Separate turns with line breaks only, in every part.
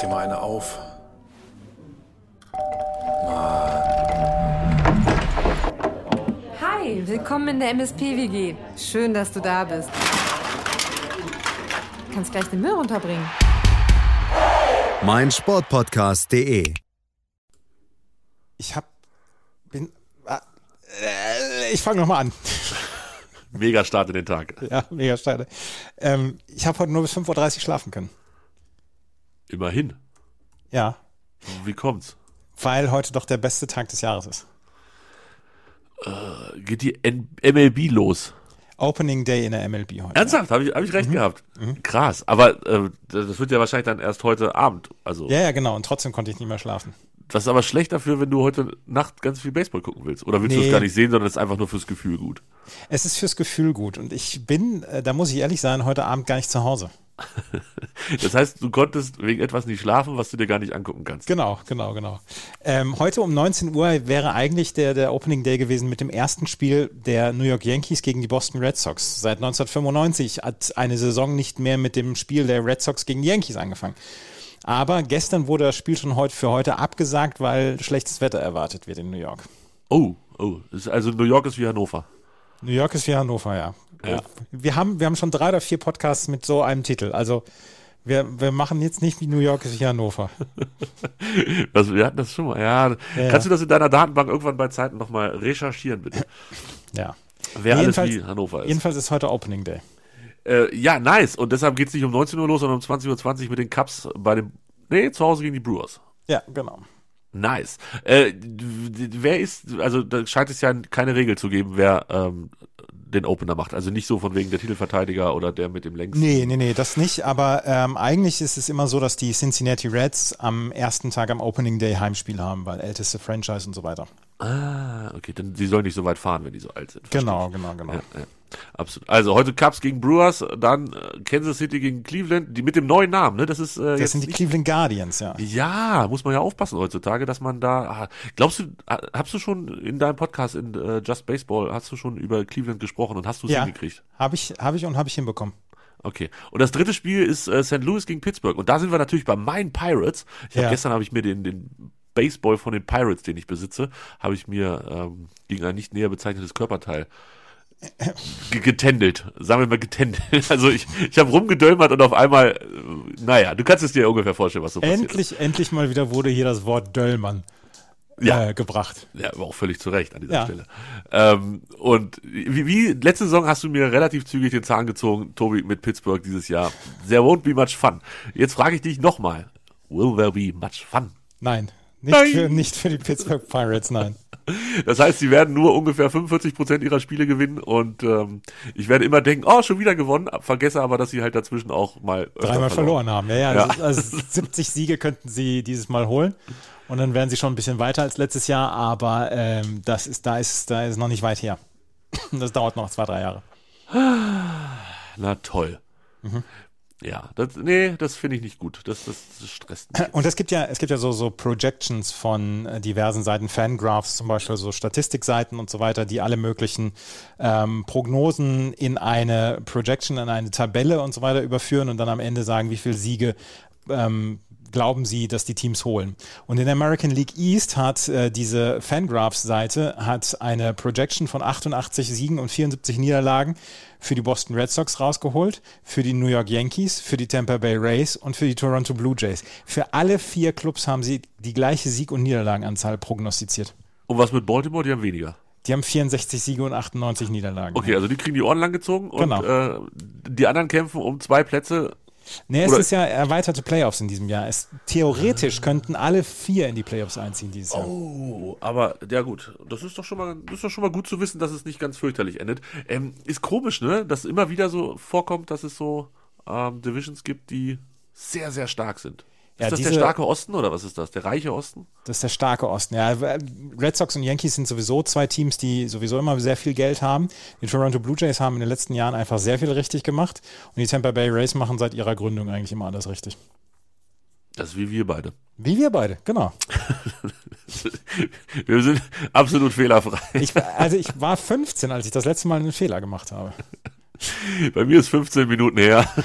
dir mal eine auf.
Hi, willkommen in der MSP-WG. Schön, dass du da bist. Du kannst gleich den Müll runterbringen.
mein Sportpodcast.de.
Ich hab. bin. ah, äh, ich fange nochmal an.
Mega Start in den Tag.
Ja, mega steil. Ähm, ich habe heute nur bis 5.30 Uhr schlafen können.
Immerhin.
Ja,
Wie kommt's?
weil heute doch der beste Tag des Jahres ist.
Geht die N MLB los?
Opening Day in der MLB heute.
Ernsthaft? Habe ich, hab ich recht gehabt? Krass. Aber äh, das wird ja wahrscheinlich dann erst heute Abend. Also,
Ja, ja, genau. Und trotzdem konnte ich nicht mehr schlafen.
das ist aber schlecht dafür, wenn du heute Nacht ganz viel Baseball gucken willst. Oder willst du
Nee.
es gar nicht sehen, sondern es ist einfach nur fürs Gefühl gut.
Es ist fürs Gefühl gut. Und ich bin, äh, da muss ich ehrlich sein, heute Abend gar nicht zu Hause.
Das heißt, du konntest wegen etwas nicht schlafen, was du dir gar nicht angucken kannst.
Genau, genau, genau. Ähm, heute um 19 Uhr wäre eigentlich der, der Opening Day gewesen mit dem ersten Spiel der New York Yankees gegen die Boston Red Sox. Seit 1995 hat eine Saison nicht mehr mit dem Spiel der Red Sox gegen die Yankees angefangen. Aber gestern wurde das Spiel schon heute für heute abgesagt, weil schlechtes Wetter erwartet wird in New York.
Oh, oh. Also New York ist wie Hannover.
New York ist wie Hannover, ja.
Ja.
Wir, haben, wir haben schon drei oder vier Podcasts mit so einem Titel. Also wir, wir machen jetzt nicht wie New York ist wie Hannover.
Also, wir hatten das schon mal. Ja.
Ja,
Kannst du das in deiner Datenbank irgendwann bei Zeiten nochmal recherchieren, bitte?
Ja.
Wer alles
Jedenfalls-
wie Hannover ist.
Jedenfalls ist heute Opening Day.
Äh, ja, nice. Und deshalb geht's nicht um 19 Uhr los, sondern um 20.20 Uhr mit den Cups bei dem. Nee, zu Hause gegen die Brewers.
Ja, genau.
Nice. Äh, wer ist, also da scheint es ja keine Regel zu geben, wer ähm, den Opener macht. Also nicht so von wegen der Titelverteidiger oder der mit dem längsten.
Nee, nee, nee, das nicht. Aber ähm, eigentlich ist es immer so, dass die Cincinnati Reds am ersten Tag am Opening Day Heimspiel haben, weil älteste Franchise und so weiter.
Ah, okay, dann sie sollen nicht so weit fahren, wenn die so alt sind. Verstehe
Genau, genau, genau.
Ja, ja, absolut. Also heute Cubs gegen Brewers, dann äh, Kansas City gegen Cleveland, die mit dem neuen Namen, ne? Das ist äh,
Das sind die Cleveland Guardians, ja.
Ja, muss man ja aufpassen heutzutage, dass man da. ah, Glaubst du, hast du schon in deinem Podcast in äh, Just Baseball, hast du schon über Cleveland gesprochen und hast du es
Ja,
hingekriegt?
habe ich, hab ich und habe ich hinbekommen.
Okay. Und das dritte Spiel ist äh, St. Louis gegen Pittsburgh. Und da sind wir natürlich bei meinen Pirates. Ich hab,
Ja.
gestern habe ich mir den, den Baseball von den Pirates, den ich besitze, habe ich mir ähm, gegen ein nicht näher bezeichnetes Körperteil ge- getändelt. Sagen wir mal getändelt. Also ich, ich habe rumgedölmert und auf einmal, äh, naja, du kannst es dir ungefähr vorstellen, was so passiert ist.
Endlich, endlich mal wieder wurde hier das Wort Döllmann
Ja.
äh, gebracht.
Ja, aber auch völlig zu Recht an dieser
Ja.
Stelle. Ähm, und wie, wie, letzte Saison hast du mir relativ zügig den Zahn gezogen, Tobi, mit Pittsburgh dieses Jahr. There won't be much fun. Jetzt frage ich dich nochmal. Will there be much fun?
Nein, nicht,
Nein.
Für, nicht für die Pittsburgh Pirates, nein.
Das heißt, sie werden nur ungefähr 45 Prozent ihrer Spiele gewinnen und ähm, ich werde immer denken, oh, schon wieder gewonnen, vergesse aber, dass sie halt dazwischen auch mal
Dreimal verloren haben. Ja, ja,
Ja.
Ist, also 70 Siege könnten sie dieses Mal holen. Und dann wären sie schon ein bisschen weiter als letztes Jahr, aber ähm, das ist, da ist, da ist noch nicht weit her. Das dauert noch zwei, drei Jahre.
Na toll.
Mhm.
Ja, das, nee, das finde ich nicht gut. Das, das, das stresst mich.
Und es gibt ja, es gibt ja so, so Projections von äh, diversen Seiten, Fangraphs zum Beispiel, so Statistikseiten und so weiter, die alle möglichen ähm, Prognosen in eine Projection, in eine Tabelle und so weiter überführen und dann am Ende sagen, wie viele Siege ähm, glauben sie, dass die Teams holen. Und in der American League East hat äh, diese Fangraphs-Seite hat eine Projection von 88 Siegen und 74 Niederlagen für die Boston Red Sox rausgeholt, für die New York Yankees, für die Tampa Bay Rays und für die Toronto Blue Jays. Für alle vier Clubs haben sie die gleiche Sieg- und Niederlagenanzahl prognostiziert.
Und was mit Baltimore? Die haben weniger.
Die haben 64 Siege und 98 Niederlagen.
Okay, also die kriegen die Ohren lang gezogen und
Genau.
äh, die anderen kämpfen um zwei Plätze.
Nee, es
Oder-
ist ja erweiterte Playoffs in diesem Jahr. Es, theoretisch könnten alle vier in die Playoffs einziehen dieses Jahr.
Oh, aber ja gut, das ist doch schon mal, das ist doch schon mal gut zu wissen, dass es nicht ganz fürchterlich endet. Ähm, ist komisch, ne, dass immer wieder so vorkommt, dass es so ähm, Divisions gibt, die sehr, sehr stark sind. Ist
Ja,
das
diese-
der starke Osten oder was ist das? Der reiche Osten?
Das ist der starke Osten. Ja, Red Sox und Yankees sind sowieso zwei Teams, die sowieso immer sehr viel Geld haben. Die Toronto Blue Jays haben in den letzten Jahren einfach sehr viel richtig gemacht. Und die Tampa Bay Rays machen seit ihrer Gründung eigentlich immer alles richtig.
Das ist wie wir beide.
Wie wir beide, genau.
Wir sind absolut fehlerfrei.
Ich, also ich war 15, als ich das letzte Mal einen Fehler gemacht habe.
Bei mir ist 15 Minuten her.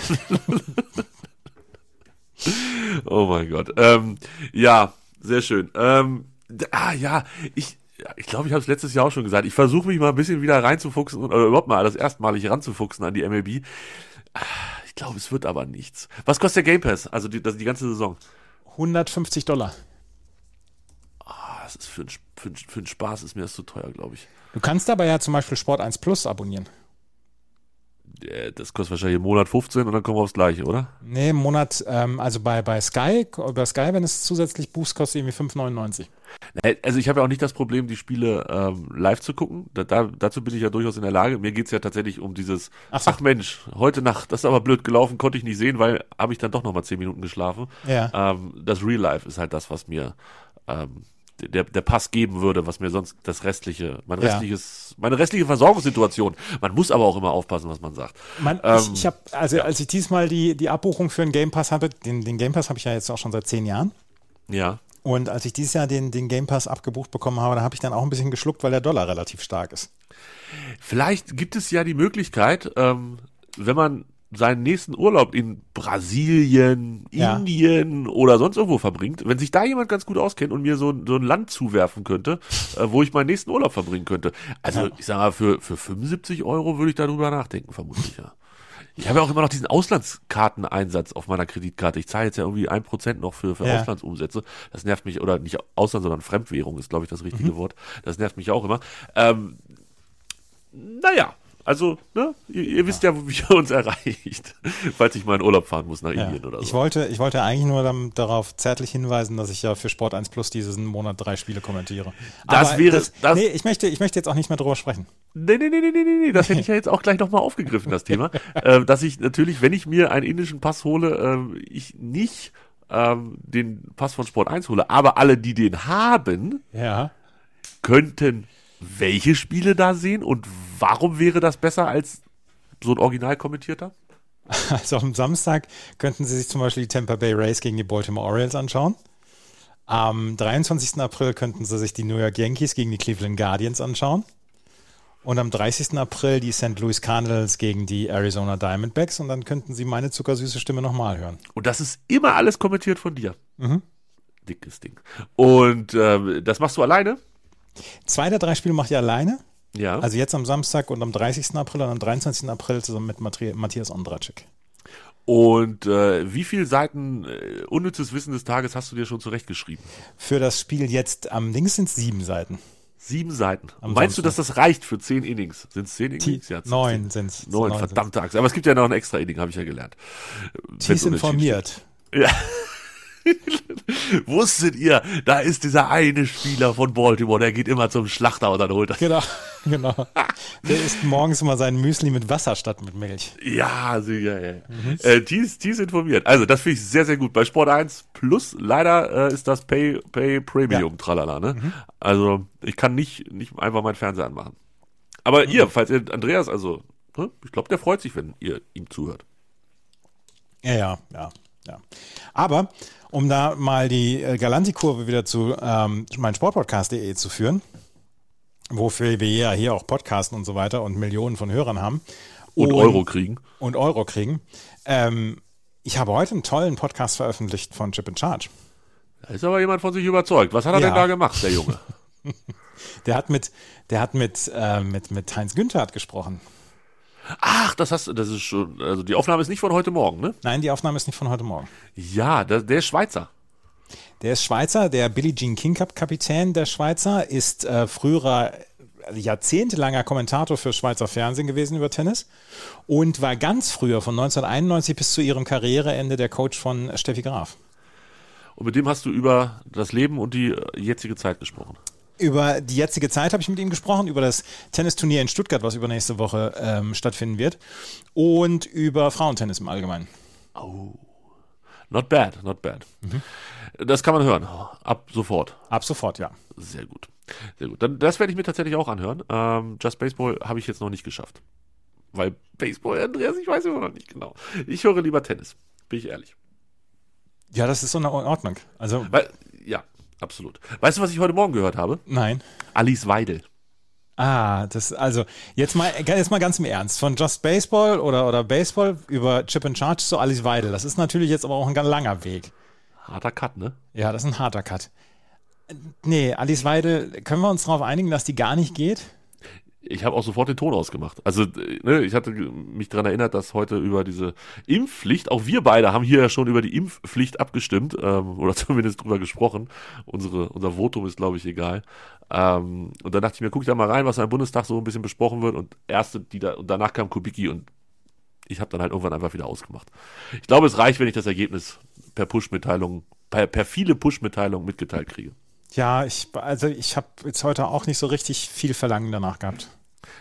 Oh mein Gott. Ähm, ja, sehr schön. Ähm, ah ja, ich, ich glaube, ich habe es letztes Jahr auch schon gesagt. Ich versuche mich mal ein bisschen wieder reinzufuchsen oder überhaupt mal das erstmalig ranzufuchsen an die MLB. Ah, Ich glaube, es wird aber nichts. Was kostet der Game Pass? Also die, das, die ganze Saison?
150 Dollar.
Ah, das ist für, ein, für, ein, für einen Spaß ist mir das zu teuer, glaube ich.
Du kannst aber ja zum Beispiel Sport 1 Plus abonnieren.
Äh, Das kostet wahrscheinlich im Monat 15 und dann kommen wir aufs Gleiche, oder?
Nee, im Monat, ähm, also bei, bei Sky, bei Sky, wenn es zusätzlich buchst, kostet irgendwie 5,99.
Äh, Also ich habe ja auch nicht das Problem, die Spiele ähm, live zu gucken. Da, da, dazu bin ich ja durchaus in der Lage. Mir geht's ja tatsächlich um dieses,
Ach
ach,
so.
Mensch, heute Nacht, das ist aber blöd gelaufen, konnte ich nicht sehen, weil habe ich dann doch nochmal 10 Minuten geschlafen.
Ja.
Ähm, das Real Life ist halt das, was mir ähm, der, der Pass geben würde, was mir sonst das restliche, mein
Ja.
restliches, meine restliche Versorgungssituation. Man muss aber auch immer aufpassen, was man sagt.
Man,
Ähm,
ich ich habe, also als ich diesmal die, die Abbuchung für den Game Pass hatte, den, den Game Pass habe ich ja jetzt auch schon seit zehn Jahren.
Ja.
Und als ich dieses Jahr den, den Game Pass abgebucht bekommen habe, da habe ich dann auch ein bisschen geschluckt, weil der Dollar relativ stark ist.
Vielleicht gibt es ja die Möglichkeit, ähm, wenn man seinen nächsten Urlaub in Brasilien,
Ja.
Indien oder sonst irgendwo verbringt, wenn sich da jemand ganz gut auskennt und mir so, ein- so ein Land zuwerfen könnte, äh, wo ich meinen nächsten Urlaub verbringen könnte. Also
Ja.
ich sag mal, für, für 75 Euro würde ich darüber nachdenken, vermutlich, ja. Ich habe ja auch immer noch diesen Auslandskarteneinsatz auf meiner Kreditkarte. Ich zahle jetzt ja irgendwie ein Prozent noch für, für
Ja.
Auslandsumsätze. Das nervt mich, oder nicht Ausland, sondern Fremdwährung ist, glaube ich, das richtige
Mhm.
Wort. Das nervt mich auch immer. Ähm, naja, also, ne, ihr, ihr wisst ja, wie ihr uns erreicht, falls ich mal in Urlaub fahren muss nach
Ja.
Indien oder so.
Ich, wollte, ich wollte eigentlich nur dann darauf zärtlich hinweisen, dass ich ja für Sport 1 Plus diesen Monat drei Spiele kommentiere.
Das wäre- das-
nee, ich möchte, ich möchte jetzt auch nicht mehr drüber sprechen.
Nee, nee, nee, nee, nee, nee, nee, das hätte ich ja jetzt auch gleich nochmal aufgegriffen, das Thema. ähm, dass ich natürlich, wenn ich mir einen indischen Pass hole, ähm, ich nicht ähm, den Pass von Sport 1 hole, aber alle, die den haben,
Ja.
könnten welche Spiele da sehen und warum wäre das besser als so ein original kommentierter?
Also am Samstag könnten Sie sich zum Beispiel die Tampa Bay Rays gegen die Baltimore Orioles anschauen. Am 23. April könnten Sie sich die New York Yankees gegen die Cleveland Guardians anschauen. Und am 30. April die St. Louis Cardinals gegen die Arizona Diamondbacks. Und dann könnten Sie meine zuckersüße Stimme nochmal hören.
Und das ist immer alles kommentiert von dir. Dickes Ding. Und ähm, das machst du alleine?
Zwei der drei Spiele mache ich alleine.
Ja.
Also jetzt am Samstag und am 30. April und am 23. April zusammen mit Matthias Ondracek.
Und äh, wie viele Seiten äh, unnützes Wissen des Tages hast du dir schon zurechtgeschrieben?
Für das Spiel jetzt am links sind es sieben Seiten.
Sieben Seiten.
Am
Meinst du, dass
Samstag.
das reicht für zehn Innings? Sind es zehn Innings?
Die,
zehn
neun sind es.
Neun, verdammte Axt. Aber es gibt ja noch ein extra Inning, habe ich ja gelernt. Wenn's
Tief informiert.
Ja. Wusstet ihr, da ist dieser eine Spieler von Baltimore, der geht immer zum Schlachter und dann holt er.
Genau, genau. Der isst morgens immer sein Müsli mit Wasser statt mit Milch.
Ja, sicher, ja. Äh, Tees, Tees informiert. Also, das finde ich sehr, sehr gut. Bei Sport 1 Plus, leider äh, ist das Pay, Pay Premium,
Ja.
tralala, ne? Also, ich kann nicht, nicht einfach meinen Fernseher anmachen. Aber ihr, falls ihr Andreas, also, ne, ich glaube, der freut sich, wenn ihr ihm zuhört.
Ja, ja, ja, ja. Aber um da mal die äh, Galanti-Kurve wieder zu ähm, meinsportpodcast.de zu führen, wofür wir ja hier auch podcasten und so weiter und Millionen von Hörern haben.
Und, Euro kriegen.
Und Euro kriegen. Ähm, ich habe heute einen tollen Podcast veröffentlicht von Chip and Charge.
Da ist aber jemand von sich überzeugt. Was hat er
Ja.
denn da gemacht, der Junge?
Der hat mit, der hat mit, äh, mit, mit Heinz Günther hat gesprochen.
Ach, das hast das ist schon, also die Aufnahme ist nicht von heute Morgen, ne?
Nein, die Aufnahme ist nicht von heute Morgen.
Ja, der, der ist Schweizer.
Der ist Schweizer, der Billie Jean King Cup Kapitän der Schweizer, ist äh, früherer, also jahrzehntelanger Kommentator für Schweizer Fernsehen gewesen über Tennis und war ganz früher von 1991 bis zu ihrem Karriereende der Coach von Steffi Graf.
Und mit dem hast du über das Leben und die äh, jetzige Zeit gesprochen.
Über die jetzige Zeit habe ich mit ihm gesprochen, über das Tennisturnier in Stuttgart, was übernächste Woche ähm, stattfinden wird, und über Frauentennis im Allgemeinen.
Not bad, not bad. Das kann man hören. Ab sofort.
Ab sofort, ja.
Sehr gut. Sehr gut. Dann, das werde ich mir tatsächlich auch anhören. Ähm, Just Baseball habe ich jetzt noch nicht geschafft. Weil Baseball, Andreas, ich weiß immer noch nicht genau. Ich höre lieber Tennis. Bin ich ehrlich.
Ja, das ist so in Ordnung. Also,
Weil, ja, absolut. Weißt du, was ich heute Morgen gehört habe?
nein.
Alice Weidel.
Ah, das, also, jetzt mal, jetzt mal ganz im Ernst. Von Just Baseball oder, oder Baseball über Chip and Charge zu Alice Weidel. Das ist natürlich jetzt aber auch ein ganz langer Weg.
Harter Cut, ne?
Ja, das ist ein harter Cut. Nee, Alice Weide, können wir uns darauf einigen, dass die gar nicht geht?
Ich habe auch sofort den Ton ausgemacht. Also, ne, ich hatte mich daran erinnert, dass heute über diese Impfpflicht, auch wir beide haben hier ja schon über die Impfpflicht abgestimmt ähm, oder zumindest drüber gesprochen. Unsere, unser Votum ist, glaube ich, egal. Ähm, und dann dachte ich mir, guck ich da mal rein, was im Bundestag so ein bisschen besprochen wird. Und erste, die da, und danach kam Kubicki und ich habe dann halt irgendwann einfach wieder ausgemacht. Ich glaube, es reicht, wenn ich das Ergebnis per Push-Mitteilung, per, per viele Push-Mitteilungen mitgeteilt kriege.
Ja, ich, also ich habe jetzt heute auch nicht so richtig viel Verlangen danach gehabt.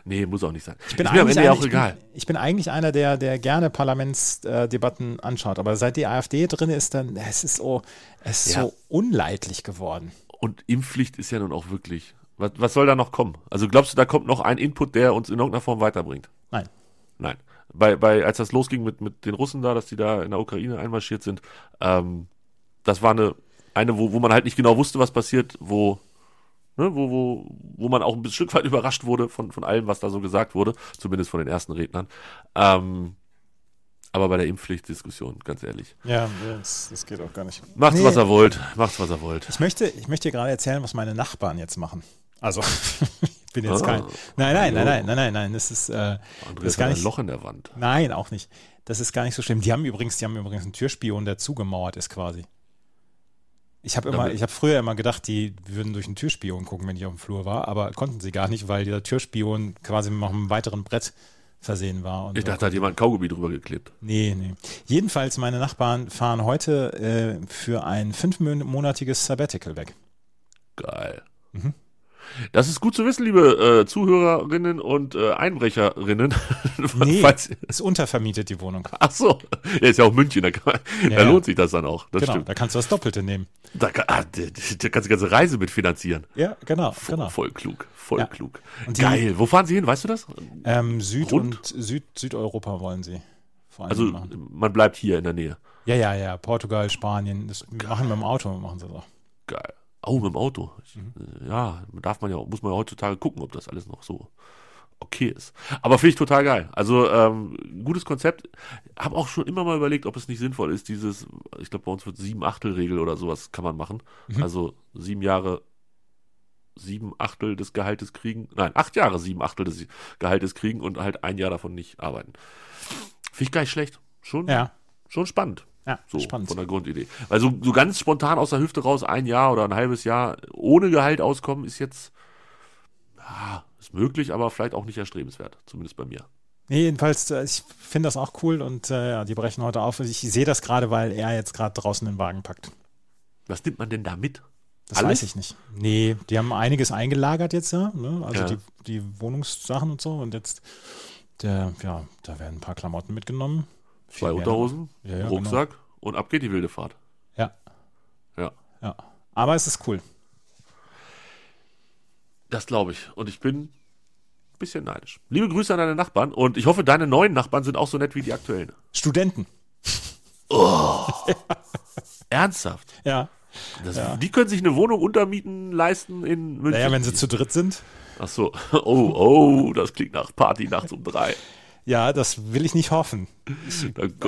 Nee, muss auch nicht sein.
Ich bin,
ist mir am
eigentlich
Ende auch egal.
Ich bin, ich bin eigentlich einer, der, der gerne Parlamentsdebatten anschaut. Aber seit die AfD drin ist, dann es ist so, es ist
Ja.
so unleidlich geworden.
Und Impfpflicht ist ja nun auch wirklich. Was, was soll da noch kommen? Also glaubst du, da kommt noch ein Input, der uns in irgendeiner Form weiterbringt?
Nein.
Nein. Bei, bei, als das losging mit, mit den Russen da, dass die da in der Ukraine einmarschiert sind, ähm, das war eine, eine wo, wo man halt nicht genau wusste, was passiert, wo, ne, wo, wo, wo man auch ein Stück weit überrascht wurde von, von allem, was da so gesagt wurde, zumindest von den ersten Rednern. Ähm, aber bei der Impfpflichtdiskussion, ganz ehrlich.
Ja, das, das geht auch gar nicht.
Macht's,
Nee.
was ihr wollt. Macht's, was ihr wollt.
Ich möchte, ich möchte dir gerade erzählen, was meine Nachbarn jetzt machen. Also, ich bin jetzt
Ah.
kein. Nein, nein, nein, nein, nein, nein, nein. Das ist, äh, das
Andreas
ist gar
hat ein
nicht.
Loch in der Wand.
Nein, auch nicht. Das ist gar nicht so schlimm. Die haben übrigens, die haben übrigens einen Türspion, der zugemauert ist quasi. Ich habe immer, ich habe früher immer gedacht, die würden durch einen Türspion gucken, wenn ich auf dem Flur war, aber konnten sie gar nicht, weil dieser Türspion quasi noch einem weiteren Brett versehen war. Und
Ich dachte, da hat jemand Kaugummi drüber geklebt.
Nee, nee. Jedenfalls, meine Nachbarn fahren heute äh, für ein fünfmonatiges Sabbatical weg.
Geil.
Mhm.
Das ist gut zu wissen, liebe äh, Zuhörerinnen und äh, Einbrecherinnen.
Nee,
Falls-
ist untervermietet, die Wohnung.
Ach so, ja, ist ja auch München, da, kann
Ja,
da
ja.
lohnt sich das dann auch. Das
genau,
stimmt.
da kannst du das Doppelte nehmen.
Da, kann, ah, da, da kannst du die ganze Reise mitfinanzieren.
Ja, genau,
Voll,
genau.
voll klug, voll
Ja.
klug.
Die-
Geil. Wo fahren Sie hin, weißt du das?
Ähm, Süd-
Rund?
und Süd Südeuropa wollen sie vor allem
Also
machen.
man bleibt hier in der Nähe.
Ja, ja, ja, Portugal, Spanien, das machen wir im Auto, machen sie doch.
Geil. Oh, mit dem Auto. Ich,
Mhm.
äh, Ja, darf man ja, muss man ja heutzutage gucken, ob das alles noch so okay ist. Aber finde ich total geil. Also ähm, gutes Konzept. Habe auch schon immer mal überlegt, ob es nicht sinnvoll ist, dieses, ich glaube, bei uns wird sieben Achtel Regel oder sowas kann man machen.
Mhm.
Also sieben Jahre sieben Achtel des Gehaltes kriegen. Nein, acht Jahre sieben Achtel des Gehaltes kriegen und halt ein Jahr davon nicht arbeiten. Finde ich gar nicht schlecht. Schon,
Ja,
schon spannend.
Ja,
So,
spannend.
von der Grundidee. Weil so, ganz spontan aus der Hüfte raus ein Jahr oder ein halbes Jahr ohne Gehalt auskommen, ist jetzt, ja, ist möglich, aber vielleicht auch nicht erstrebenswert. Zumindest bei mir.
Nee, jedenfalls, äh, ich finde das auch cool und äh, ja, die brechen heute auf. Ich sehe das gerade, weil er jetzt gerade draußen den Wagen packt.
Was nimmt man denn da mit?
Das
Alles?
weiß ich nicht. Nee, die haben einiges eingelagert jetzt, ja. Ne? Also
Ja.
Die, die Wohnungssachen und so. Und jetzt, der, ja, da werden ein paar Klamotten mitgenommen.
Zwei. Unterhosen,
Ja, ja,
Rucksack und ab geht die wilde Fahrt.
Ja,
Ja,
ja. Aber es ist cool.
das glaube ich. Und ich bin ein bisschen neidisch. Liebe Grüße an deine Nachbarn und ich hoffe, deine neuen Nachbarn sind auch so nett wie die aktuellen.
Studenten.
Ernsthaft.
Ja.
Das, Die können sich eine Wohnung untermieten leisten in München.
Naja, wenn sie zu dritt sind.
Ach so. Oh, oh, das klingt nach Party nachts um drei.
Ja, das will ich nicht hoffen.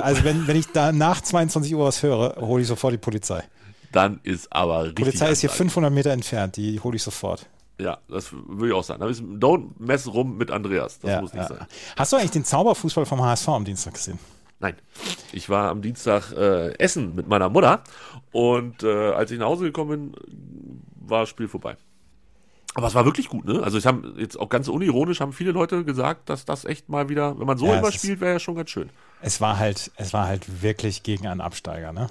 Also wenn, wenn ich da nach 22 Uhr was höre, hole ich sofort die Polizei.
dann ist aber richtig.
Die Polizei ist hier
Ansage.
500 Meter entfernt, die hole ich sofort.
Ja, das würde ich auch sagen. Da ist, don't mess rum mit Andreas. Das
Ja,
muss nicht
ja.
sein.
Hast du eigentlich den Zauberfußball vom HSV am Dienstag gesehen?
Nein. Ich war am Dienstag äh, essen mit meiner Mutter und äh, als ich nach Hause gekommen bin, war das Spiel vorbei. Aber es war wirklich gut, ne? Also ich habe jetzt auch ganz unironisch haben viele Leute gesagt, dass das echt mal wieder, wenn man so
Ja,
überspielt, wäre ja schon ganz schön.
Es war halt, es war halt wirklich gegen einen Absteiger, ne?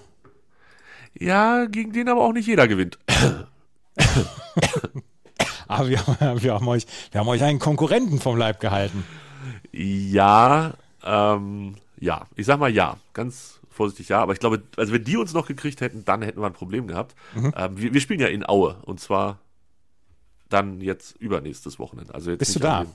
Ja, gegen den aber auch nicht jeder gewinnt.
Aber wir, haben- wir, haben euch, wir haben euch einen Konkurrenten vom Leib gehalten.
Ja, ähm, ja, ich sag mal ja, ganz vorsichtig ja, aber ich glaube, also wenn die uns noch gekriegt hätten, dann hätten wir ein Problem gehabt.
Mhm.
Ähm, wir, wir spielen ja in Aue und zwar dann jetzt übernächstes Wochenende. Also jetzt
Bist du da?
dem-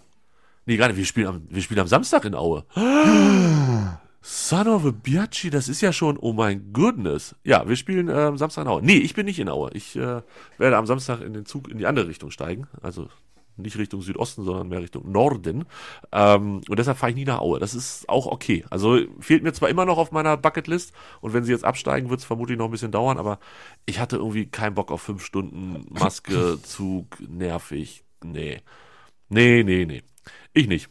Nee, gar nicht, wir spielen am, wir spielen am Samstag in Aue. Son of a Biachi, das ist ja schon, oh mein Goodness. Ja, wir spielen äh, am Samstag in Aue. Nee, ich bin nicht in Aue. Ich äh, werde am Samstag in den Zug in die andere Richtung steigen. Also nicht Richtung Südosten, sondern mehr Richtung Norden. Ähm, und deshalb fahre ich nie nach Aue. Das ist auch okay. Also fehlt mir zwar immer noch auf meiner Bucketlist und wenn sie jetzt absteigen, wird es vermutlich noch ein bisschen dauern, aber ich hatte irgendwie keinen Bock auf fünf Stunden Maske, Zug, nervig. Nee. Nee, nee, nee. Ich nicht.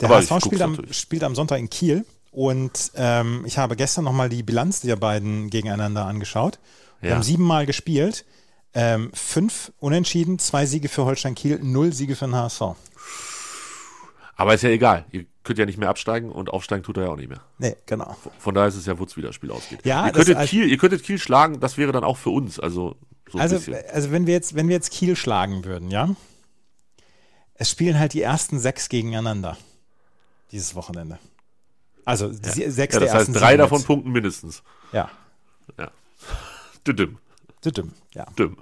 Der
Aber
HSV spielt am, spielt am Sonntag in Kiel und ähm, ich habe gestern nochmal die Bilanz der beiden gegeneinander angeschaut. Wir
Ja.
haben siebenmal gespielt, ähm, fünf Unentschieden, zwei Siege für Holstein Kiel, null Siege für den HSV.
Aber ist ja egal. Ihr könnt ja nicht mehr absteigen und aufsteigen tut er ja auch nicht mehr.
Nee, genau.
Von daher ist es ja Wutz, wie das Spiel ausgeht.
Ja,
ihr, könntet
also-
Kiel, ihr könntet Kiel schlagen, das wäre dann auch für uns. Also, so
Also, also wenn wir jetzt, wenn wir jetzt Kiel schlagen würden, ja, es spielen halt die ersten sechs gegeneinander dieses Wochenende. Also sie- sechs
Ja,
der
das heißt,
ersten
drei davon punkten mindestens.
Ja,
Düdüm.
Düdüm, ja.
Dümm.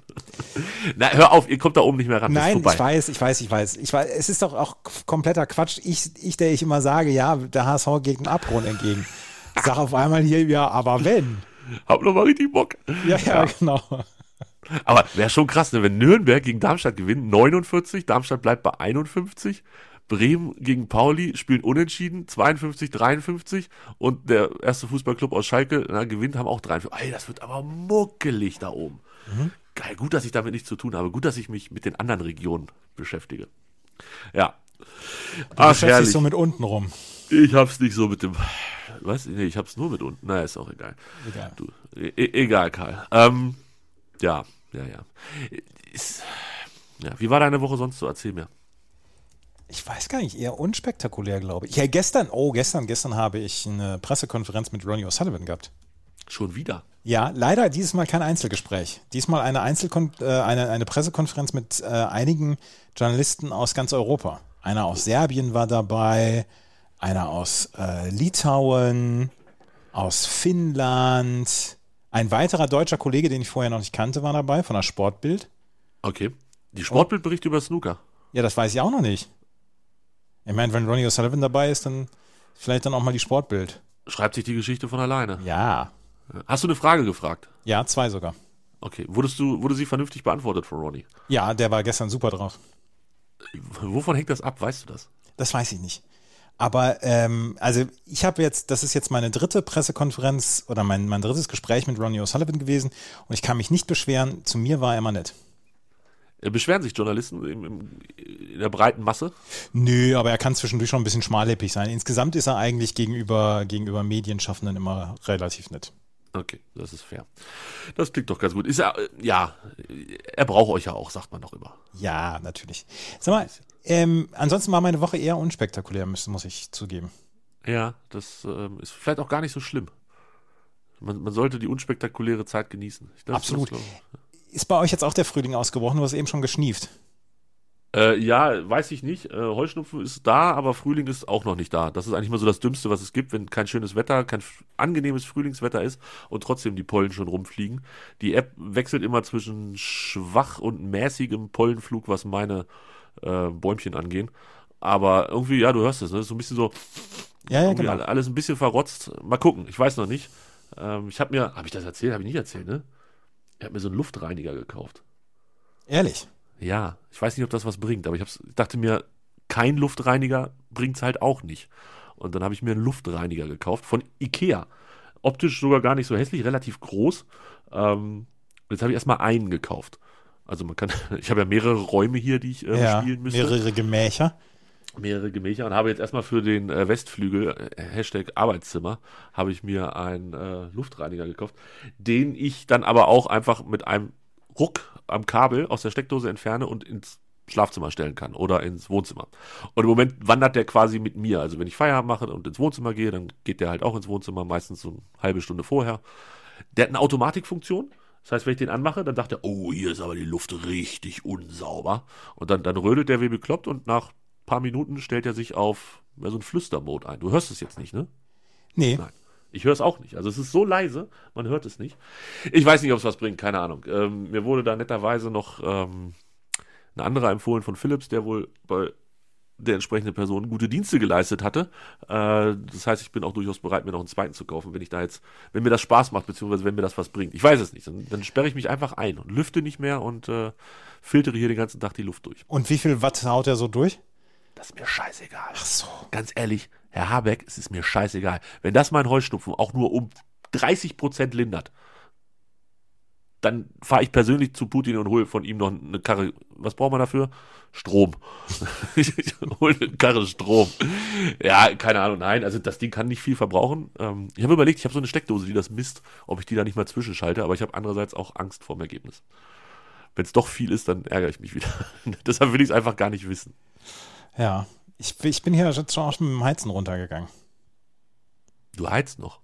Na, hör auf, ihr kommt da oben nicht mehr ran.
Nein, ich weiß, ich weiß, ich weiß. Ich weiß, es ist doch auch kompletter Quatsch. Ich, ich, der ich immer sage, ja, der HSV geht dem Abgrund entgegen. Sag auf einmal hier, ja, aber wenn.
Hab noch mal richtig Bock.
Ja, ja, genau.
Aber wäre schon krass, ne? wenn Nürnberg gegen Darmstadt gewinnt, 49, Darmstadt bleibt bei 51, Bremen gegen Pauli spielen unentschieden, 52, 53 und der erste Fußballclub aus Schalke na, gewinnt, haben auch 53. Ey, das wird aber muckelig da oben. Geil, gut, dass ich damit nichts zu tun habe, gut, dass ich mich mit den anderen Regionen beschäftige. Ja.
Du
Ach,
beschäftigst
herrlich.
so mit unten rum.
Ich hab's nicht so mit dem. Was? Nee, ich hab's nur mit unten. Naja, ist auch egal.
Egal.
Du, e e- egal, Karl. Ähm, ja, ja, ja. Ist, ja. Wie war deine Woche sonst so? Erzähl mir.
Ich weiß gar nicht, eher unspektakulär, glaube ich. Ja, gestern, oh, gestern, gestern habe ich eine Pressekonferenz mit Ronnie O'Sullivan gehabt.
Schon wieder.
Ja, leider dieses Mal kein Einzelgespräch. Diesmal eine, Einzelkon äh, eine, eine Pressekonferenz mit äh, einigen Journalisten aus ganz Europa. Einer aus Serbien war dabei, einer aus äh, Litauen, aus Finnland. Ein weiterer deutscher Kollege, den ich vorher noch nicht kannte, war dabei, von der Sportbild.
Okay. Die Sportbildberichte über Snooker.
Ja, das weiß ich auch noch nicht. Ich meine, wenn Ronnie O'Sullivan dabei ist, dann vielleicht dann auch mal die Sportbild.
Schreibt sich die Geschichte von alleine.
Ja,
Hast du eine Frage gefragt?
ja, zwei sogar.
Okay. Wurdest du, wurde sie vernünftig beantwortet von Ronnie?
Ja, der war gestern super drauf.
Wovon hängt das ab? Weißt du das?
Das weiß ich nicht. Aber ähm, also ich habe jetzt, das ist jetzt meine dritte Pressekonferenz oder mein, mein drittes Gespräch mit Ronnie O'Sullivan gewesen und ich kann mich nicht beschweren. Zu mir war er immer nett.
Äh, Beschweren sich Journalisten im, im, in der breiten Masse?
Nö, aber er kann zwischendurch schon ein bisschen schmallippig sein. Insgesamt ist er eigentlich gegenüber, gegenüber Medienschaffenden immer relativ nett.
Okay, das ist fair. Das klingt doch ganz gut. Ist ja, äh, ja, er braucht euch ja auch, sagt man doch immer.
Ja, natürlich. Sag mal, ähm, ansonsten war meine Woche eher unspektakulär, muss, muss ich zugeben.
Ja, das ähm, ist vielleicht auch gar nicht so schlimm. Man, man sollte die unspektakuläre Zeit genießen. Ich- Das,
Absolut.
Das, glaub
Ist bei euch jetzt auch der Frühling ausgebrochen? Du hast eben schon geschnieft.
äh, ja, weiß ich nicht. Äh, Heuschnupfen ist da, aber Frühling ist auch noch nicht da. Das ist eigentlich mal so das Dümmste, was es gibt, wenn kein schönes Wetter, kein angenehmes Frühlingswetter ist und trotzdem die Pollen schon rumfliegen. Die App wechselt immer zwischen schwach und mäßigem Pollenflug, was meine äh, Bäumchen angehen. Aber irgendwie, ja, du hörst es, ne? So ein bisschen so,
Ja, ja, genau.
alle- alles ein bisschen verrotzt. Mal gucken, ich weiß noch nicht. Ähm, ich habe mir, habe ich das erzählt? Habe ich nicht erzählt, ne? Ich habe mir so einen Luftreiniger gekauft.
Ehrlich.
Ja, ich weiß nicht, ob das was bringt, aber ich, dachte mir, kein Luftreiniger bringt's halt auch nicht. Und dann habe ich mir einen Luftreiniger gekauft von Ikea. Optisch sogar gar nicht so hässlich, relativ groß. Ähm, jetzt habe ich erstmal einen gekauft. Also man kann, ich habe ja mehrere Räume hier, die ich äh,
Ja,
spielen müsste
mehrere Gemächer.
Mehrere Gemächer und habe jetzt erstmal für den äh, Westflügel, äh, Hashtag Arbeitszimmer, habe ich mir einen äh, Luftreiniger gekauft, den ich dann aber auch einfach mit einem Ruck am Kabel aus der Steckdose entferne und ins Schlafzimmer stellen kann oder ins Wohnzimmer. Und im Moment wandert der quasi mit mir. Also wenn ich Feierabend mache und ins Wohnzimmer gehe, dann geht der halt auch ins Wohnzimmer, meistens so eine halbe Stunde vorher. Der hat eine Automatikfunktion. Das heißt, wenn ich den anmache, dann sagt er, oh, hier ist aber die Luft richtig unsauber. Und dann, dann rödelt der wie bekloppt und nach paar Minuten stellt er sich auf ja, so einen Flüstermode ein. Du hörst es jetzt nicht, ne?
Nee.
Nein. Ich höre es auch nicht. Also es ist so leise, man hört es nicht. Ich weiß nicht, ob es was bringt, keine Ahnung. Ähm, mir wurde da netterweise noch ähm, ein anderer empfohlen von Philips, der wohl bei der entsprechende Person gute Dienste geleistet hatte. Äh, das heißt, ich bin auch durchaus bereit, mir noch einen zweiten zu kaufen, wenn ich da jetzt, wenn mir das Spaß macht, beziehungsweise wenn mir das was bringt. Ich weiß es nicht. Dann, dann sperre ich mich einfach ein und lüfte nicht mehr und äh, filtere hier den ganzen Tag die Luft durch.
Und wie viel Watt haut er so durch?
Das ist mir scheißegal.
Ach so.
Ganz ehrlich, Herr Habeck, es ist mir scheißegal. Wenn das mein Heuschnupfen auch nur um 30 Prozent lindert, dann fahre ich persönlich zu Putin und hole von ihm noch eine Karre. Was braucht man dafür? Strom. ich hole eine Karre Strom. Ja, keine Ahnung, nein. Also das Ding kann nicht viel verbrauchen. Ähm, ich habe überlegt, ich habe so eine Steckdose, die das misst, ob ich die da nicht mal zwischenschalte, aber ich habe andererseits auch Angst vor dem Ergebnis. Wenn es doch viel ist, dann ärgere ich mich wieder. Deshalb will ich es einfach gar nicht wissen.
Ja, ich, ich bin hier schon auch mit dem Heizen runtergegangen.
Du heizt noch.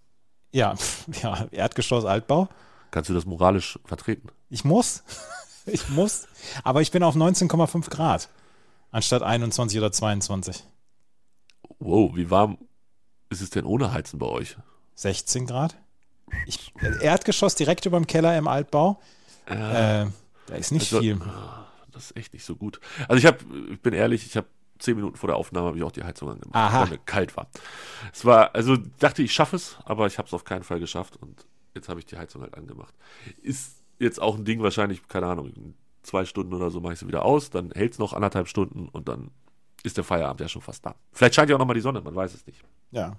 Ja, ja, Erdgeschoss, Altbau.
Kannst du das moralisch vertreten?
Ich muss. Ich muss. Aber ich bin auf 19,5 Grad. Anstatt 21 oder 22.
Wow, wie warm ist es denn ohne Heizen bei euch?
16 Grad. Ich, Erdgeschoss direkt über dem Keller im Altbau. Äh, da ist nicht
also,
viel.
Das ist echt nicht so gut. Also ich habe, ich bin ehrlich, ich habe zehn Minuten vor der Aufnahme habe ich auch die Heizung angemacht,
Aha.
weil mir kalt war. Es war, also dachte ich schaffe es, aber ich habe es auf keinen Fall geschafft und jetzt habe ich die Heizung halt angemacht. Ist jetzt auch ein Ding wahrscheinlich, keine Ahnung, in zwei Stunden oder so mache ich sie wieder aus, dann hält es noch anderthalb Stunden und dann ist der Feierabend ja schon fast da. Vielleicht scheint ja auch nochmal die Sonne, man weiß es nicht.
Ja.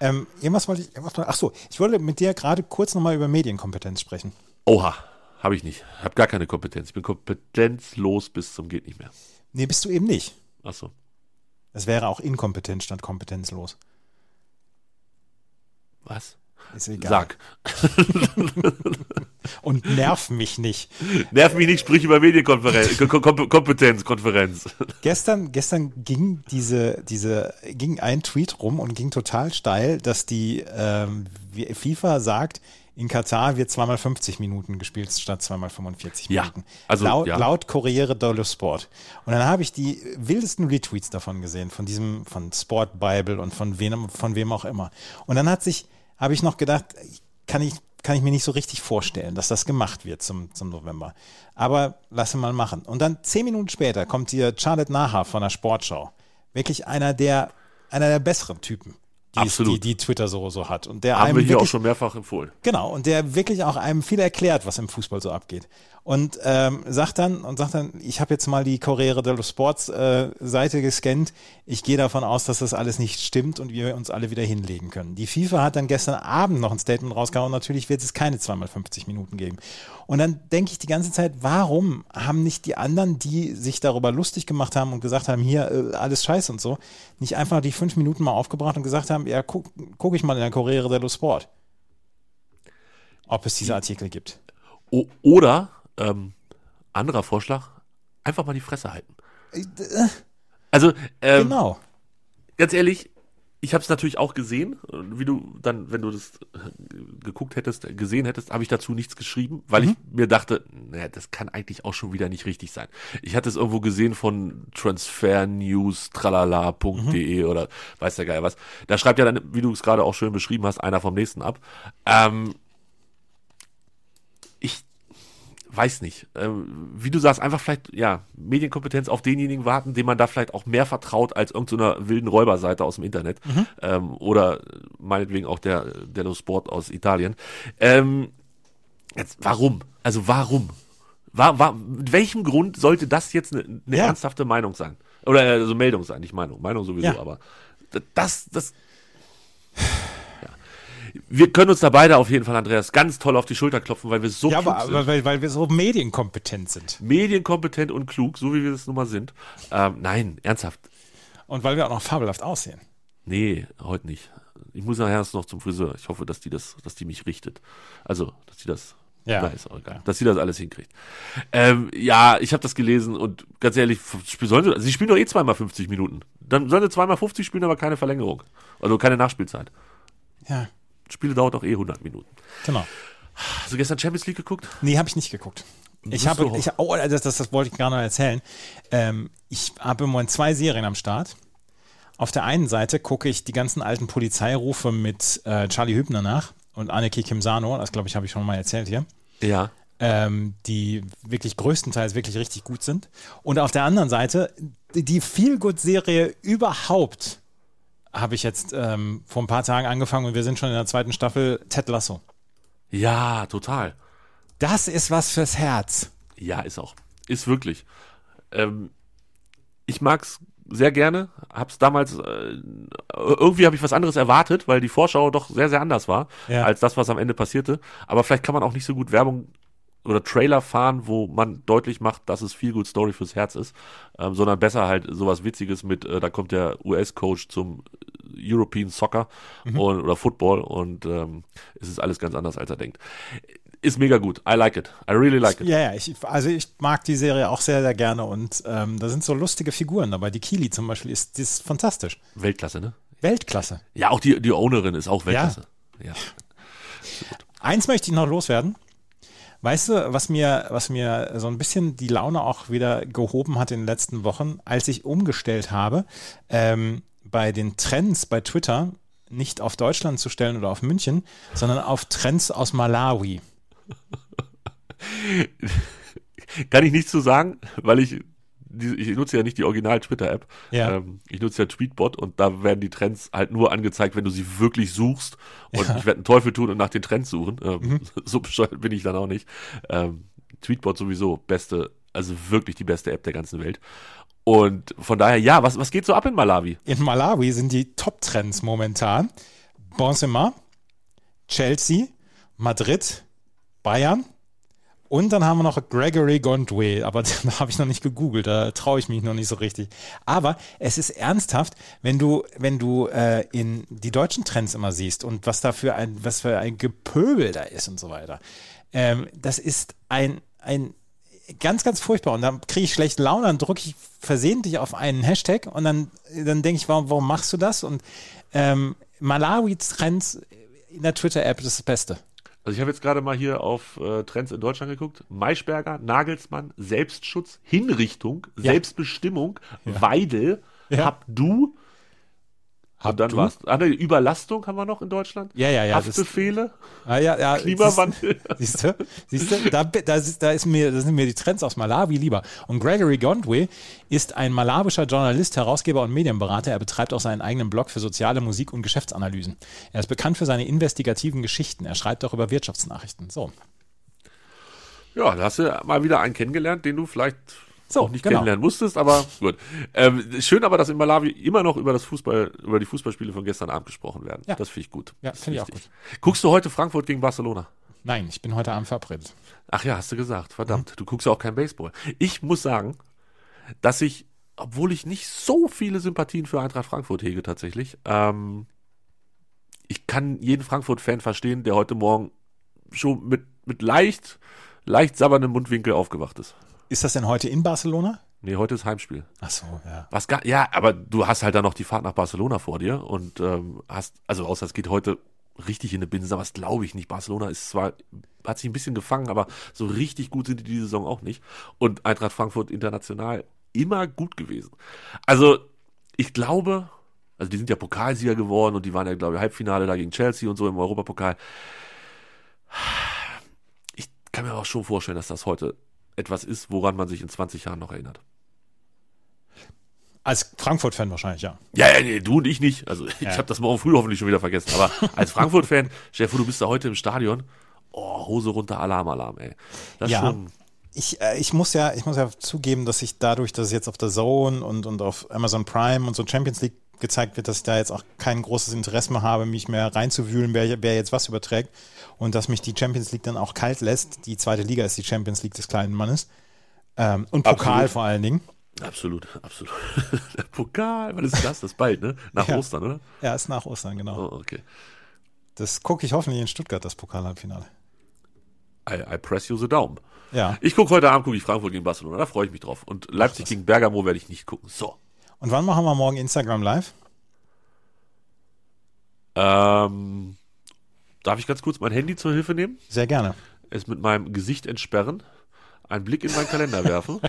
Ähm, irgendwas wollte ich, irgendwas, ach so, ich wollte mit dir gerade kurz nochmal über Medienkompetenz sprechen.
Oha, habe ich nicht. Habe gar keine Kompetenz. Ich bin kompetenzlos bis zum geht nicht mehr.
Nee, bist du eben nicht.
Ach so.
Das wäre auch inkompetent statt kompetenzlos.
Was?
Ist egal.
Sag.
Und nerv mich nicht.
Nerv mich nicht, sprich über Medienkonferenz, Kom Kom Kompetenz, Konferenz.
Gestern, gestern ging diese, diese, ging ein Tweet rum und ging total steil, dass die ähm, FIFA sagt, in Katar wird zweimal 50 Minuten gespielt statt zweimal 45
Ja,
Minuten.
also,
laut,
ja.
laut Corriere dello Sport. Und dann habe ich die wildesten Retweets davon gesehen, von diesem, von Sport Bible und von wem, von wem auch immer. Und dann hat sich, habe ich noch gedacht, kann ich, kann ich mir nicht so richtig vorstellen, dass das gemacht wird zum, zum November. Aber lasse mal machen. Und dann zehn Minuten später kommt hier Charlotte Naha von der Sportschau. Wirklich einer der, einer der besseren Typen, die,
Absolut.
die, die Twitter so, so hat. Und der
Haben wir hier auch
wirklich-
schon mehrfach empfohlen.
Genau, und der wirklich auch einem viel erklärt, was im Fußball so abgeht. Und ähm, sagt dann, und sagt dann, ich habe jetzt mal die Corriere dello Sports äh, Seite gescannt. Ich gehe davon aus, dass das alles nicht stimmt und wir uns alle wieder hinlegen können. Die FIFA hat dann gestern Abend noch ein Statement rausgehauen. Natürlich wird es keine zweimal 50 Minuten geben. Und dann denke ich die ganze Zeit, warum haben nicht die anderen, die sich darüber lustig gemacht haben und gesagt haben, hier äh, alles scheiße und so, nicht einfach die fünf Minuten mal aufgebracht und gesagt haben, ja, guck, guck ich mal in der Corriere dello Sport ob es diese Artikel gibt.
O oder, ähm, anderer Vorschlag, einfach mal die Fresse halten. Also, ähm,
genau.
ganz ehrlich, ich habe es natürlich auch gesehen. Wie du dann, wenn du das äh, geguckt hättest, äh, gesehen hättest, habe ich dazu nichts geschrieben, weil ich mir dachte, naja, das kann eigentlich auch schon wieder nicht richtig sein. Ich hatte es irgendwo gesehen von transfernews.tralala.de oder weiß der Geil was. Da schreibt ja dann, wie du es gerade auch schön beschrieben hast, einer vom nächsten ab. Ähm, ich weiß nicht. Ähm, wie du sagst, einfach vielleicht, ja, Medienkompetenz auf denjenigen warten, dem man da vielleicht auch mehr vertraut als irgendeiner wilden Räuberseite aus dem Internet. Ähm, oder meinetwegen auch der, No Sport aus Italien. Ähm, jetzt, warum? Also warum? War, war, mit welchem Grund sollte das jetzt eine, eine
Ja.
ernsthafte Meinung sein? Oder äh, also Meldung sein, nicht Meinung. Meinung sowieso,
Ja.
aber das, das, wir können uns da beide auf jeden Fall, Andreas, ganz toll auf die Schulter klopfen, weil wir so
Ja,
klug
aber,
sind.
weil, weil wir so medienkompetent sind.
medienkompetent und klug, so wie wir das nun mal sind. Ähm, nein, ernsthaft.
Und weil wir auch noch fabelhaft aussehen.
Nee, heute nicht. Ich muss nachher erst noch zum Friseur. Ich hoffe, dass die das, dass die mich richtet. Also, dass die das.
Ja.
Auch egal. Dass sie das alles hinkriegt. Ähm, ja, ich habe das gelesen und ganz ehrlich, sollen sie, sie spielen doch eh zweimal 50 Minuten. Dann sollen sie zweimal 50 spielen, aber keine Verlängerung. Also keine Nachspielzeit.
Ja,
Spiele dauert doch eh 100 Minuten.
genau.
Hast du gestern Champions League geguckt?
Nee, habe ich nicht geguckt. Ich habe, ich, oh, das, das, das wollte ich gerade noch erzählen. Ähm, ich habe im Moment zwei Serien am Start. Auf der einen Seite gucke ich die ganzen alten Polizeirufe mit äh, Charlie Hübner nach und Anneke Kimsano. Das glaube ich, habe ich schon mal erzählt hier.
Ja.
ähm, die wirklich größtenteils wirklich richtig gut sind. Und auf der anderen Seite, die Feel-Good-Serie überhaupt habe ich jetzt ähm, vor ein paar Tagen angefangen und wir sind schon in der zweiten Staffel Ted Lasso.
Ja, total.
Das ist was fürs Herz.
Ja, ist auch. Ist wirklich. Ähm, ich mag's sehr gerne. Hab's damals äh, irgendwie habe ich was anderes erwartet, weil die Vorschau doch sehr sehr anders war
Ja.
als das, was am Ende passierte. Aber vielleicht kann man auch nicht so gut Werbung oder Trailer fahren, wo man deutlich macht, dass es viel gut Story fürs Herz ist, ähm, sondern besser halt sowas Witziges mit, äh, da kommt der US-Coach zum European Soccer und, oder Football und ähm, es ist alles ganz anders, als er denkt. Ist mega gut. I like it. I really like it.
Ja, ja, ich, also ich mag die Serie auch sehr, sehr gerne und ähm, da sind so lustige Figuren dabei. Die Kili zum Beispiel ist, die ist fantastisch.
Weltklasse, ne?
Weltklasse.
Ja, auch die, die Ownerin ist auch Weltklasse. Ja.
Eins möchte ich noch loswerden. Weißt du, was mir, was mir so ein bisschen die Laune auch wieder gehoben hat in den letzten Wochen, als ich umgestellt habe, ähm, bei den Trends bei Twitter nicht auf Deutschland zu stellen oder auf München, sondern auf Trends aus Malawi.
Kann ich nichts zu sagen, weil ich, ich nutze ja nicht die Original-Twitter-App.
Ja.
Ähm, ich nutze ja Tweetbot und da werden die Trends halt nur angezeigt, wenn du sie wirklich suchst. Und ich werde einen Teufel tun und nach den Trends suchen. Ähm,
Mhm.
So bescheuert bin ich dann auch nicht. Ähm, Tweetbot sowieso beste, also wirklich die beste App der ganzen Welt. Und von daher, ja, was, was geht so ab in Malawi?
In Malawi sind die Top-Trends momentan Benzema, Chelsea, Madrid, Bayern und dann haben wir noch Gregory Gondwe, aber da habe ich noch nicht gegoogelt, da traue ich mich noch nicht so richtig. Aber es ist ernsthaft, wenn du, wenn du äh, in die deutschen Trends immer siehst und was da für ein, was für ein Gepöbel da ist und so weiter. Ähm, das ist ein, ein ganz, ganz furchtbar. Und dann kriege ich schlechte Laune, dann drücke ich versehentlich auf einen Hashtag und dann, dann denke ich, warum, warum machst du das? Und ähm, Malawi-Trends in der Twitter-App ist das Beste.
Also ich habe jetzt gerade mal hier auf äh, Trends in Deutschland geguckt. Maischberger, Nagelsmann, Selbstschutz, Hinrichtung, Selbstbestimmung, Weidel,
Ja.
hab du.
Hab
dann
du?
war's. Ah, nee, Überlastung haben wir noch in Deutschland.
Ja, ja, ja,
Haftbefehle,
Ah, ja, ja,
Klimawandel.
Siehst du? Siehst du? Da, da, ist, da, ist mir, da sind mir die Trends aus Malawi lieber. Und Gregory Gondwe ist ein malawischer Journalist, Herausgeber und Medienberater. Er betreibt auch seinen eigenen Blog für soziale Musik und Geschäftsanalysen. Er ist bekannt für seine investigativen Geschichten. Er schreibt auch über Wirtschaftsnachrichten. So.
Ja, da hast du mal wieder einen kennengelernt, den du vielleicht
So,
auch nicht
genau.
kennenlernen musstest, aber gut. Ähm, schön aber, dass in Malawi immer noch über das Fußball, über die Fußballspiele von gestern Abend gesprochen werden.
Ja.
Das finde ich gut.
Ja, finde ich auch
wichtig. Guckst du heute Frankfurt gegen Barcelona?
Nein, ich bin heute Abend verabredet.
Ach ja, hast du gesagt. Verdammt,
Mhm.
du guckst ja auch kein Baseball. Ich muss sagen, dass ich, obwohl ich nicht so viele Sympathien für Eintracht Frankfurt hege tatsächlich, ähm, ich kann jeden Frankfurt-Fan verstehen, der heute Morgen schon mit, mit leicht, leicht sabberndem Mundwinkel aufgewacht ist.
Ist das denn heute in Barcelona?
Nee, heute ist Heimspiel.
Ach so, ja.
Was gar, ja, aber du hast halt dann noch die Fahrt nach Barcelona vor dir und ähm, hast, also außer es geht heute richtig in eine Binse, aber das glaube ich nicht. Barcelona ist zwar, hat sich ein bisschen gefangen, aber so richtig gut sind die diese Saison auch nicht. Und Eintracht Frankfurt international immer gut gewesen. Also, ich glaube, also die sind ja Pokalsieger geworden und die waren ja, glaube ich, Halbfinale da gegen Chelsea und so im Europapokal. Ich kann mir auch schon vorstellen, dass das heute etwas ist, woran man sich in 20 Jahren noch erinnert.
Als Frankfurt-Fan wahrscheinlich, ja.
Ja, ja, nee, du und ich nicht. Also ich
Ja.
habe das morgen früh hoffentlich schon wieder vergessen. Aber als Frankfurt-Fan, vor, du bist da heute im Stadion. Oh, Hose runter, Alarm, Alarm, ey. Das
Ja.
schon.
Ich, äh, ich, muss ja, ich muss ja zugeben, dass ich dadurch, dass es jetzt auf der Zone und, und auf Amazon Prime und so Champions League gezeigt wird, dass ich da jetzt auch kein großes Interesse mehr habe, mich mehr reinzuwühlen, wer, wer jetzt was überträgt. Und dass mich die Champions League dann auch kalt lässt. Die zweite Liga ist die Champions League des kleinen Mannes. Ähm, und Pokal
Absolut.
vor allen Dingen.
Absolut, absolut. Der Pokal, wann ist das? Das ist bald, ne? Nach
Ja.
Ostern, oder?
Ja, ist nach Ostern, genau.
Oh, okay.
Das gucke ich hoffentlich in Stuttgart, das Pokal-Halbfinale.
I, I press you the Daumen.
Ja.
Ich gucke heute Abend, gucke ich Frankfurt gegen Barcelona, da freue ich mich drauf. Und Leipzig gegen Bergamo werde ich nicht gucken. So.
Und wann machen wir morgen Instagram Live?
Ähm, darf ich ganz kurz mein Handy zur Hilfe nehmen?
Sehr gerne.
Es mit meinem Gesicht entsperren, einen Blick in meinen Kalender werfen.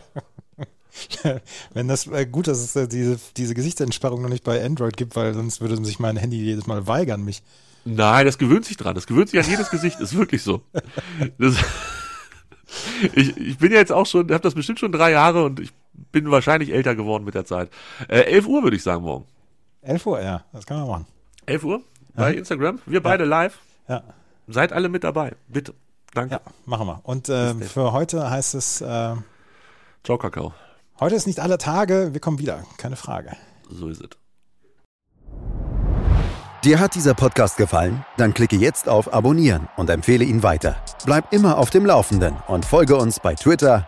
Wenn das äh, gut, dass es äh, diese, diese Gesichtsentsperrung noch nicht bei Android gibt, weil sonst würde sich mein Handy jedes Mal weigern, mich.
Nein, das gewöhnt sich dran. Das gewöhnt sich an jedes Gesicht. Ist wirklich so. Das, ich, ich bin ja jetzt auch schon, habe das bestimmt schon drei Jahre und ich bin wahrscheinlich älter geworden mit der Zeit. Äh, 11 Uhr würde ich sagen morgen.
11 Uhr, ja, das kann man machen.
11 Uhr bei Instagram. Wir beide live.
Ja,
Seid alle mit dabei. Bitte. Danke.
ja machen wir. Und äh, für heute heißt es, äh,
Ciao, Kakao.
heute ist nicht alle Tage, wir kommen wieder, keine Frage.
So ist es.
Dir hat dieser Podcast gefallen? Dann klicke jetzt auf Abonnieren und empfehle ihn weiter. Bleib immer auf dem Laufenden und folge uns bei Twitter,